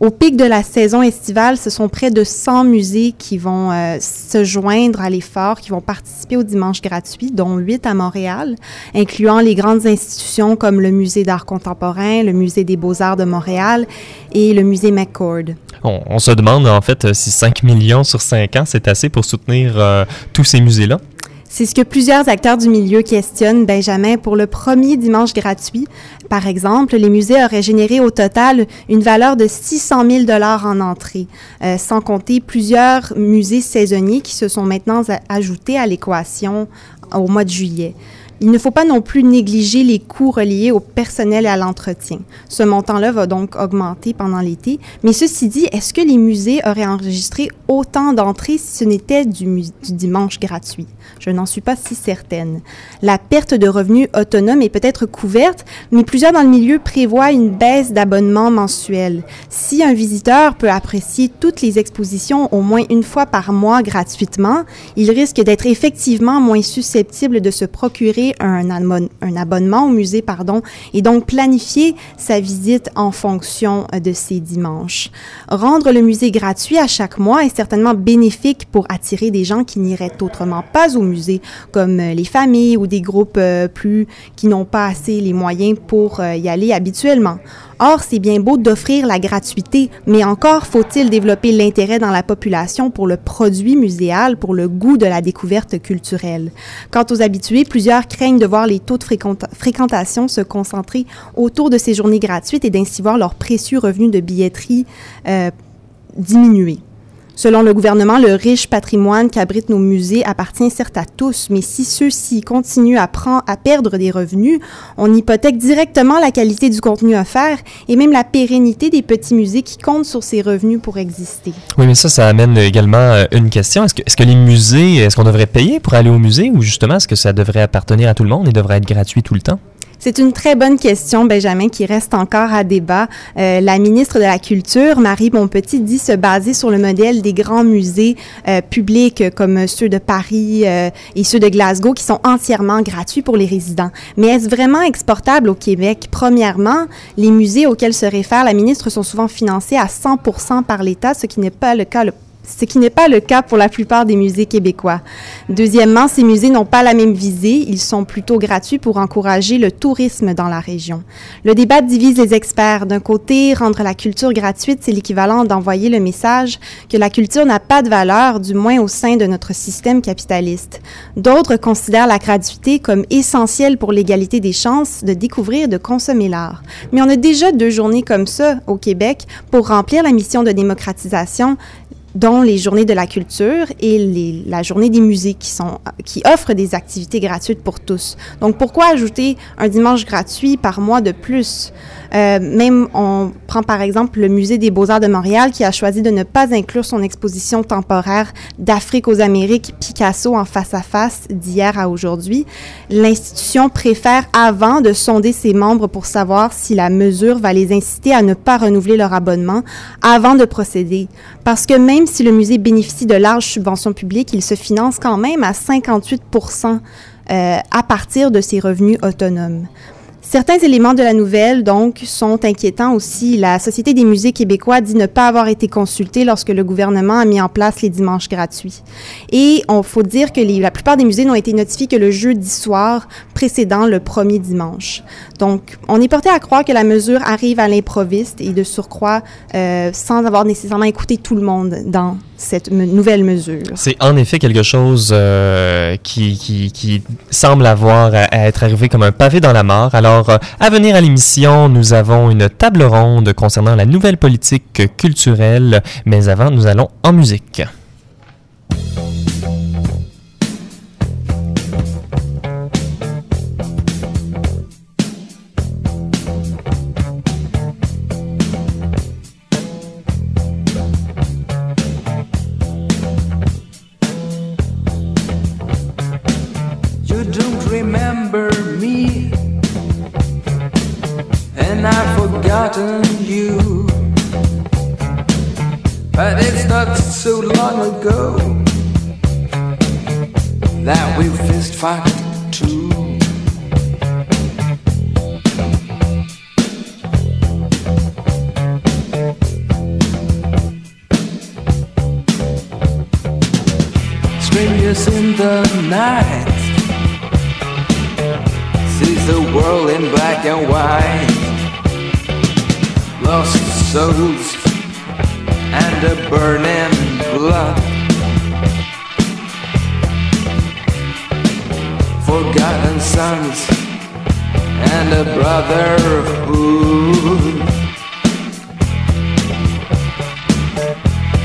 Au pic de la saison estivale, ce sont près de 100 musées qui vont euh, se joindre à l'effort, qui vont participer au dimanche gratuit, dont 8 à Montréal, incluant les grandes institutions comme le Musée d'art contemporain, le Musée des beaux-arts de Montréal et le Musée McCord. On, se demande en fait si 5 millions sur 5 ans, c'est assez pour soutenir euh, tous ces musées-là. C'est ce que plusieurs acteurs du milieu questionnent, Benjamin. Pour le premier dimanche gratuit, par exemple, les musées auraient généré au total une valeur de 600 000 dollars en entrée, euh, sans compter plusieurs musées saisonniers qui se sont maintenant ajoutés à l'équation au mois de juillet. Il ne faut pas non plus négliger les coûts reliés au personnel et à l'entretien. Ce montant-là va donc augmenter pendant l'été. Mais ceci dit, est-ce que les musées auraient enregistré autant d'entrées si ce n'était du, dimanche gratuit? Je n'en suis pas si certaine. La perte de revenus autonome est peut-être couverte, mais plusieurs dans le milieu prévoient une baisse d'abonnement mensuel. Si un visiteur peut apprécier toutes les expositions au moins une fois par mois gratuitement, il risque d'être effectivement moins susceptible de se procurer un, abonnement au musée, pardon, et donc planifier sa visite en fonction euh, de ces dimanches. Rendre le musée gratuit à chaque mois est certainement bénéfique pour attirer des gens qui n'iraient autrement pas au musée, comme euh, les familles ou des groupes euh, plus qui n'ont pas assez les moyens pour y aller habituellement. Or, c'est bien beau d'offrir la gratuité, mais encore faut-il développer l'intérêt dans la population pour le produit muséal, pour le goût de la découverte culturelle. Quant aux habitués, plusieurs craignent de voir les taux de fréquentation se concentrer autour de ces journées gratuites et d'ainsi voir leurs précieux revenus de billetterie euh, diminuer. Selon le gouvernement, le riche patrimoine qu'abritent nos musées appartient certes à tous, mais si ceux-ci continuent à, perdre des revenus, on hypothèque directement la qualité du contenu offert et même la pérennité des petits musées qui comptent sur ces revenus pour exister. Oui, mais ça, ça amène également euh, une question. Est-ce que, que les musées, est-ce qu'on devrait payer pour aller au musée ou justement est-ce que ça devrait appartenir à tout le monde et devrait être gratuit tout le temps? C'est une très bonne question, Benjamin, qui reste encore à débat. Euh, la ministre de la Culture, Marie Bonpetit, dit se baser sur le modèle des grands musées euh, publics comme ceux de Paris euh, et ceux de Glasgow, qui sont entièrement gratuits pour les résidents. Mais est-ce vraiment exportable au Québec? Premièrement, les musées auxquels se réfère la ministre sont souvent financés à 100% par l'État, ce qui n'est pas le cas le ce qui n'est pas le cas pour la plupart des musées québécois. Deuxièmement, ces musées n'ont pas la même visée, ils sont plutôt gratuits pour encourager le tourisme dans la région. Le débat divise les experts. D'un côté, rendre la culture gratuite, c'est l'équivalent d'envoyer le message que la culture n'a pas de valeur, du moins au sein de notre système capitaliste. D'autres considèrent la gratuité comme essentielle pour l'égalité des chances de découvrir et de consommer l'art. Mais on a déjà deux journées comme ça au Québec pour remplir la mission de démocratisation dont les journées de la culture et la journée des musées qui, sont, qui offrent des activités gratuites pour tous. Donc, pourquoi ajouter un dimanche gratuit par mois de plus? Euh, même, on prend par exemple le Musée des beaux-arts de Montréal qui a choisi de ne pas inclure son exposition temporaire d'Afrique aux Amériques Picasso en face à face d'hier à aujourd'hui. L'institution préfère avant de sonder ses membres pour savoir si la mesure va les inciter à ne pas renouveler leur abonnement avant de procéder. Parce que même si le musée bénéficie de larges subventions publiques, il se finance quand même à 58% euh, à partir de ses revenus autonomes. Certains éléments de la nouvelle, donc, sont inquiétants aussi. La Société des musées québécois dit ne pas avoir été consultée lorsque le gouvernement a mis en place les dimanches gratuits. Et on faut dire que la plupart des musées n'ont été notifiés que le jeudi soir précédant le premier dimanche. Donc, on est porté à croire que la mesure arrive à l'improviste et de surcroît euh, sans avoir nécessairement écouté tout le monde dans C'est en effet quelque chose euh, qui, semble avoir à, être arrivé comme un pavé dans la mort. Alors, euh, à venir à l'émission, nous avons une table ronde concernant la nouvelle politique culturelle, mais avant, nous allons en musique. Fought too. Strangers in the night sees the world in black and white lost souls and a burning blood. Forgotten sons and a brotherhood.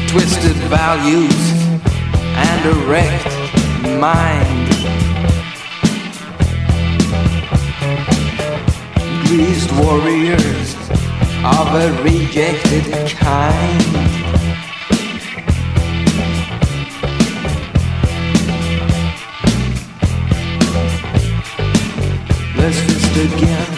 Twisted values and a wrecked mind. Greased warriors of a rejected kind. Let's fist again.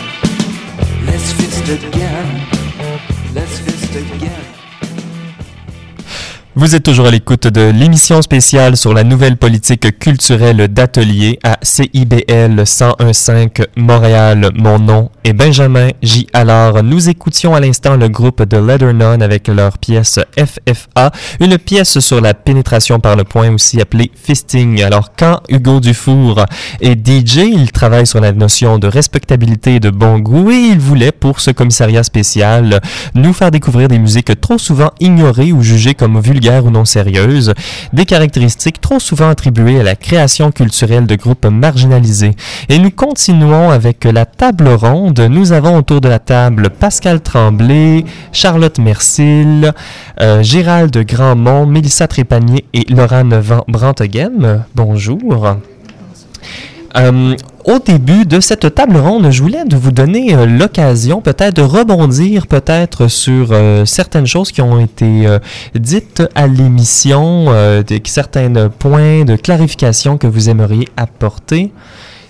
Vous êtes toujours à l'écoute de l'émission spéciale sur la nouvelle politique culturelle d'atelier à CIBL 1015 Montréal. Mon nom est Benjamin J. Alors, nous écoutions à l'instant le groupe de Leather Nun avec leur pièce FFA, une pièce sur la pénétration par le point aussi appelée fisting. Alors, quand Hugo Dufour est DJ, il travaille sur la notion de respectabilité et de bon goût et il voulait, pour ce commissariat spécial, nous faire découvrir des musiques trop souvent ignorées ou jugées comme vulgaires ou non sérieuses, des caractéristiques trop souvent attribuées à la création culturelle de groupes marginalisés. Et nous continuons avec la table ronde. Nous avons autour de la table Pascal Tremblay, Charlotte Mercil, euh, Gérald Grandmont, Mélissa Trépanier et Laura Van Branteghem. Bonjour. Euh, au début de cette table ronde, je voulais de vous donner euh, l'occasion peut-être de rebondir peut-être sur euh, certaines choses qui ont été dites à l'émission, certains points de clarification que vous aimeriez apporter.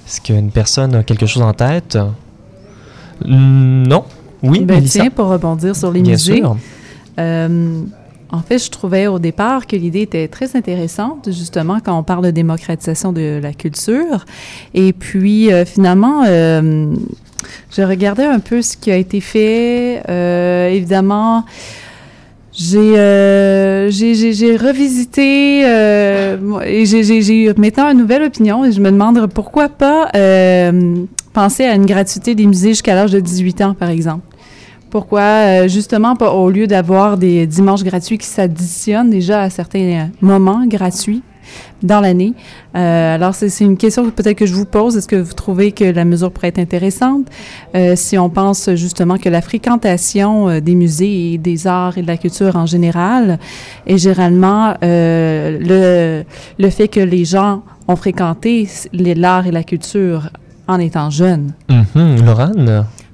Est-ce qu'une personne a quelque chose en tête? Non? Oui, ben, Tiens, pour rebondir sur les Bien Sûr. En fait, je trouvais au départ que l'idée était très intéressante, justement, quand on parle de démocratisation de la culture. Et puis, euh, finalement, euh, je regardais un peu ce qui a été fait. Euh, évidemment, j'ai revisité et j'ai maintenant une nouvelle opinion et je me demande pourquoi pas penser à une gratuité des musées jusqu'à l'âge de 18 ans, par exemple. Pourquoi, euh, justement, au lieu d'avoir des dimanches gratuits qui s'additionnent déjà à certains moments gratuits dans l'année. Euh, alors, c'est une question que peut-être que je vous pose. Est-ce que vous trouvez que la mesure pourrait être intéressante? Euh, si on pense justement que la fréquentation des musées et des arts et de la culture en général est généralement le, le fait que les gens ont fréquenté l'art et la culture en étant jeunes? Mm?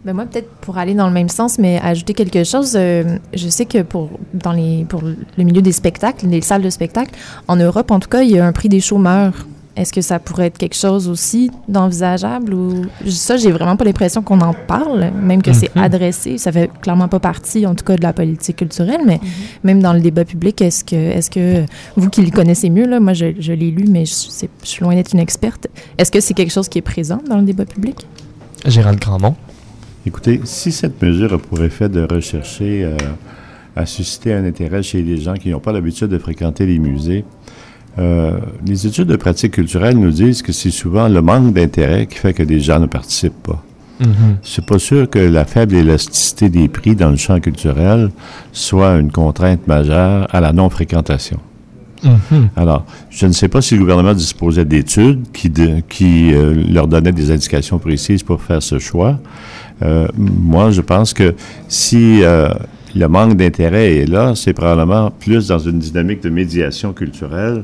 Ben moi, peut-être pour aller dans le même sens, mais ajouter quelque chose, euh, je sais que pour, dans les, pour le milieu des spectacles, les salles de spectacle, en Europe, en tout cas, il y a un prix des chômeurs. Est-ce que ça pourrait être quelque chose aussi d'envisageable ou ça, j'ai vraiment pas l'impression qu'on en parle, même que c'est mhm. adressé. Ça fait clairement pas partie, en tout cas, de la politique culturelle, mais mhm. même dans le débat public, est-ce que, est-ce que vous qui le connaissez mieux, là, moi je, je l'ai lu, mais je, je suis loin d'être une experte, est-ce que c'est quelque chose qui est présent dans le débat public? Gérald Grandmont. Écoutez, si cette mesure a pour effet de rechercher euh, à susciter un intérêt chez les gens qui n'ont pas l'habitude de fréquenter les musées, euh, les études de pratique culturelle nous disent que c'est souvent le manque d'intérêt qui fait que les gens ne participent pas. Mhm. C'est pas sûr que la faible élasticité des prix dans le champ culturel soit une contrainte majeure à la non-fréquentation. Mhm. Alors, je ne sais pas si le gouvernement disposait d'études qui, de- qui euh, leur donnaient des indications précises pour faire ce choix. Euh, moi, je pense que si euh, le manque d'intérêt est là, c'est probablement plus dans une dynamique de médiation culturelle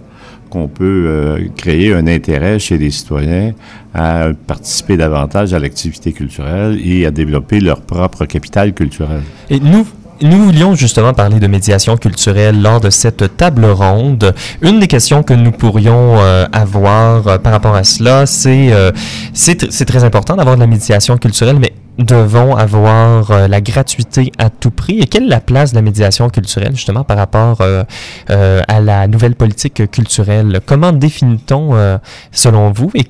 qu'on peut euh, créer un intérêt chez les citoyens à participer davantage à l'activité culturelle et à développer leur propre capital culturel. Et nous, nous voulions justement parler de médiation culturelle lors de cette table ronde. Une des questions que nous pourrions avoir par rapport à cela, c'est euh, c'est très important d'avoir de la médiation culturelle, mais devons avoir euh, la gratuité à tout prix. Et quelle est la place de la médiation culturelle justement par rapport euh, euh, à la nouvelle politique culturelle? Comment définit-on selon vous et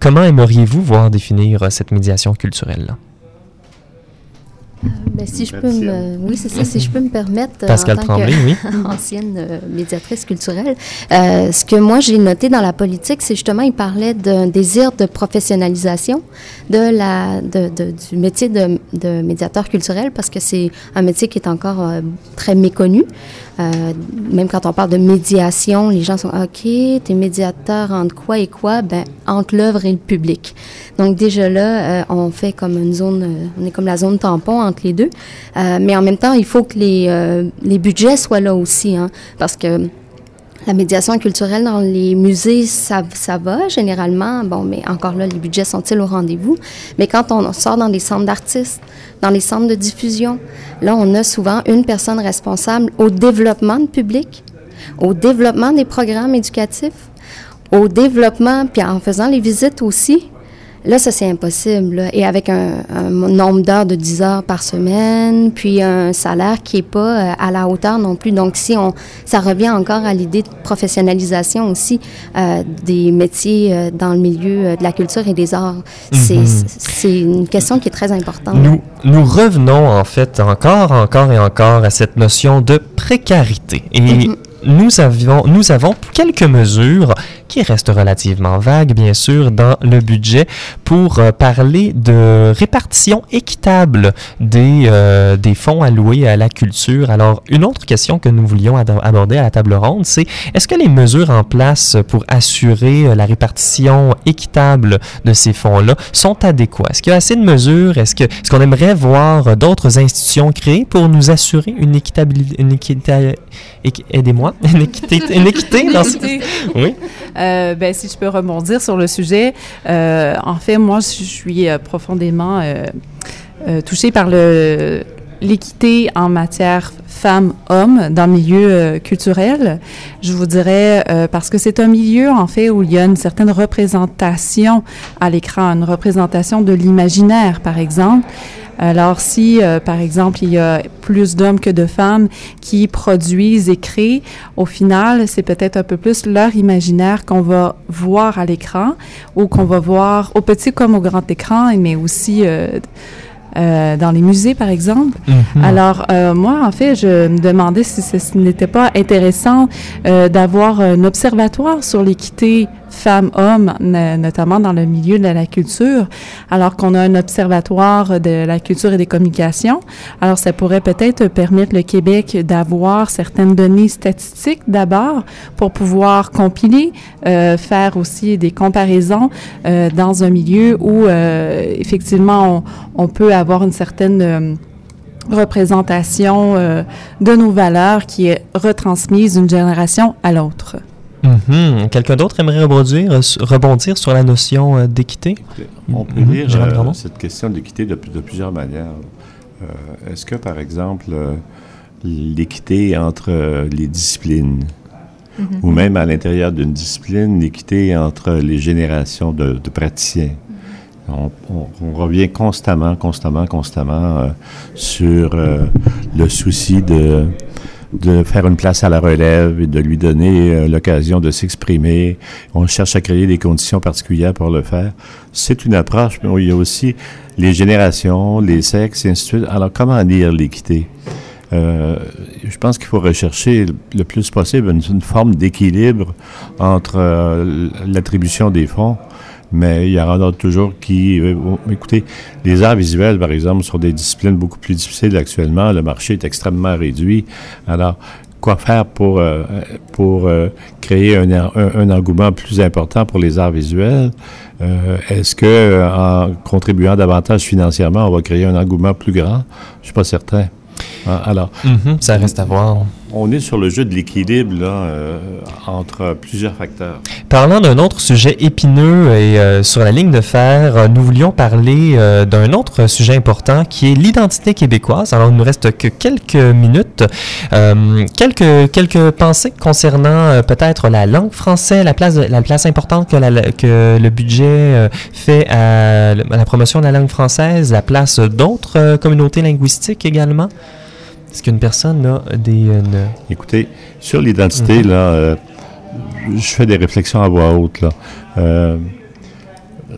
comment aimeriez-vous voir définir cette médiation culturelle? Ben, si je peux me, oui, c'est ça. Si je peux me permettre, euh, Pascal en tant Tremblay, oui. ancienne euh, médiatrice culturelle, euh, ce que moi j'ai noté dans la politique, c'est justement il parlait d'un désir de professionnalisation de la, de, de- du métier de, de médiateur culturel parce que c'est un métier qui est encore euh, très méconnu. Euh, même quand on parle de médiation, les gens sont OK, tu es médiateur entre quoi et quoi? Ben entre l'œuvre et le public. Donc déjà là, euh, on fait comme une zone, euh, on est comme la zone tampon entre les deux. Euh, mais en même temps, il faut que les, les budgets soient là aussi, hein, parce que la médiation culturelle dans les musées, ça, va généralement. Bon, mais encore là, les budgets sont-ils au rendez-vous? Mais quand on sort dans des centres d'artistes, dans les centres de diffusion, là, on a souvent une personne responsable au développement de public, au développement des programmes éducatifs, au développement, puis en faisant les visites aussi. Là, ça, c'est impossible. là. Et avec un, un nombre d'heures de 10 heures par semaine, puis un salaire qui n'est pas euh, à la hauteur non plus. Donc, si on, ça revient encore à l'idée de professionnalisation aussi euh, des métiers euh, dans le milieu de la culture et des arts. C'est Mhm. c'est une question qui est très importante. Nous, nous revenons en fait encore, encore et encore à cette notion de précarité. Et Mhm. nous, avions, nous avons quelques mesures qui restent relativement vagues, bien sûr, dans le budget pour euh, parler de répartition équitable des, euh, des fonds alloués à la culture. Alors, une autre question que nous voulions aborder à la table ronde, c'est est-ce que les mesures en place pour assurer euh, la répartition équitable de ces fonds-là sont adéquates? Est-ce qu'il y a assez de mesures? Est-ce qu'on aimerait voir euh, d'autres institutions créées pour nous assurer une équitabilité, une équité, équi- aidez-moi, une équité, une équité dans ce-. Oui. Euh, ben, si je peux rebondir sur le sujet, euh, en fait, moi, je suis euh, profondément euh, euh, touchée par le l'équité en matière femmes-hommes dans le milieu culturel. Je vous dirais euh, parce que c'est un milieu en fait où il y a une certaine représentation à l'écran, une représentation de l'imaginaire, par exemple. Alors, si, euh, par exemple, il y a plus d'hommes que de femmes qui produisent et créent, au final, c'est peut-être un peu plus leur imaginaire qu'on va voir à l'écran ou qu'on va voir au petit comme au grand écran, mais aussi euh, euh, dans les musées, par exemple. Mhm. Alors, euh, moi, en fait, je me demandais si ce, ce n'était pas intéressant euh, d'avoir un observatoire sur l'équité femmes-hommes, no- notamment dans le milieu de la culture, alors qu'on a un observatoire de la culture et des communications. Alors, ça pourrait peut-être permettre le Québec d'avoir certaines données statistiques d'abord pour pouvoir compiler, euh, faire aussi des comparaisons euh, dans un milieu où, euh, effectivement, on, peut avoir une certaine... représentation de nos valeurs qui est retransmise d'une génération à l'autre. Mhm. Quelqu'un d'autre aimerait rebondir, euh, rebondir sur la notion euh, d'équité? On peut Mhm. lire euh, cette question de l'équité de, de plusieurs manières. Euh, Est-ce que, par exemple, euh, l'équité entre euh, les disciplines, ou même à l'intérieur d'une discipline, l'équité entre les générations de, de praticiens, on, on- on revient constamment, constamment, constamment euh, sur euh, le souci de de faire une place à la relève et de lui donner euh, l'occasion de s'exprimer. On cherche à créer des conditions particulières pour le faire. C'est une approche, mais il y a aussi les générations, les sexes, et ainsi de suite. Alors, comment dire l'équité? Euh, je pense qu'il faut rechercher le plus possible une, forme d'équilibre entre euh, l'attribution des fonds, mais il y en a toujours qui... Euh, écoutez, les arts visuels, par exemple, sont des disciplines beaucoup plus difficiles actuellement. Le marché est extrêmement réduit. Alors, quoi faire pour, pour créer un, un, engouement plus important pour les arts visuels? Est-ce que en contribuant davantage financièrement, on va créer un engouement plus grand? Je ne suis pas certain. Ah, alors, mhm, ça reste à voir. On est sur le jeu de l'équilibre euh, entre plusieurs facteurs. Parlant d'un autre sujet épineux et euh, sur la ligne de fer, euh, nous voulions parler d'un autre sujet important qui est l'identité québécoise. Alors, il nous reste que quelques minutes. quelques, quelques pensées concernant peut-être la langue française, la place, la place importante que, la, que le budget fait à, à la promotion de la langue française, la place d'autres communautés linguistiques également. Est-ce qu'une personne a des... Euh, Écoutez, sur l'identité, mhm. là, euh, je fais des réflexions à voix haute. Là. Euh,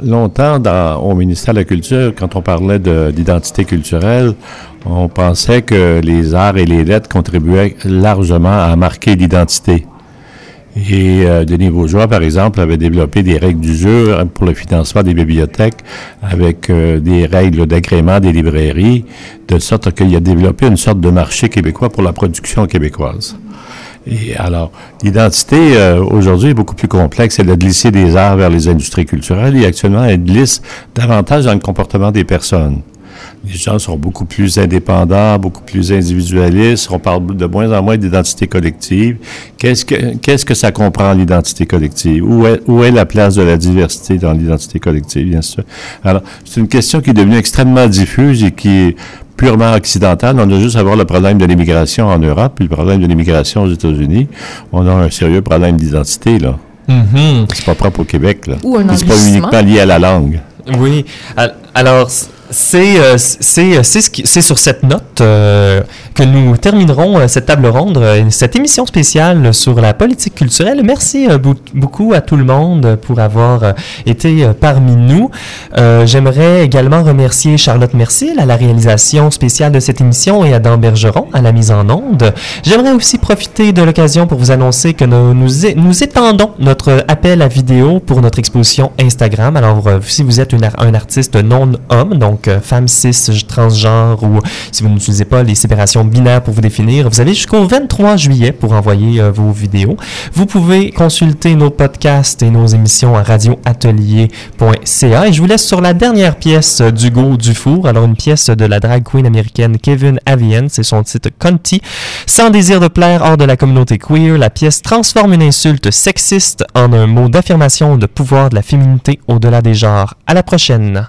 longtemps, dans, au ministère de la Culture, quand on parlait d'identité culturelle, on pensait que les arts et les lettres contribuaient largement à marquer l'identité. Et euh, Denis Bourgeois, par exemple, avait développé des règles du jeu pour le financement des bibliothèques avec euh, des règles d'agrément des librairies, de sorte qu'il a développé une sorte de marché québécois pour la production québécoise. Et alors, l'identité, euh, aujourd'hui, est beaucoup plus complexe. Elle a glissé des arts vers les industries culturelles et actuellement, elle glisse davantage dans le comportement des personnes les gens sont beaucoup plus indépendants, beaucoup plus individualistes. On parle de moins en moins d'identité collective. Qu'est-ce que, qu'est-ce que ça comprend l'identité collective? Où est, où est la place de la diversité dans l'identité collective, bien sûr? Alors, c'est une question qui est devenue extrêmement diffuse et qui est purement occidentale. On a juste à voir le problème de l'immigration en Europe puis le problème de l'immigration aux États-Unis. On a un sérieux problème d'identité, là. Mm-hmm. C'est pas propre au Québec, là. Ou un C'est pas uniquement lié à la langue. Oui. Alors, c'est euh, c'est sur cette note euh, que nous terminerons euh, cette table ronde, cette émission spéciale sur la politique culturelle. Merci beaucoup à tout le monde pour avoir été parmi nous. J'aimerais également remercier Charlotte Mercier à la réalisation spéciale de cette émission et Adam Bergeron à la mise en onde. J'aimerais aussi profiter de l'occasion pour vous annoncer que nous, nous, étendons notre appel à vidéo pour notre exposition Instagram. Alors, si vous êtes un artiste non-homme, donc donc euh, femme, cis, transgenre ou si vous n'utilisez pas les séparations binaires pour vous définir, vous avez jusqu'au 23 juillet pour envoyer euh, vos vidéos. Vous pouvez consulter nos podcasts et nos émissions à radioatelier.ca et je vous laisse sur la dernière pièce d'Hugo Dufour, alors une pièce de la drag queen américaine Kevin Avian, c'est son titre Conti. Sans désir de plaire hors de la communauté queer, la pièce transforme une insulte sexiste en un mot d'affirmation de pouvoir de la féminité au-delà des genres. À la prochaine!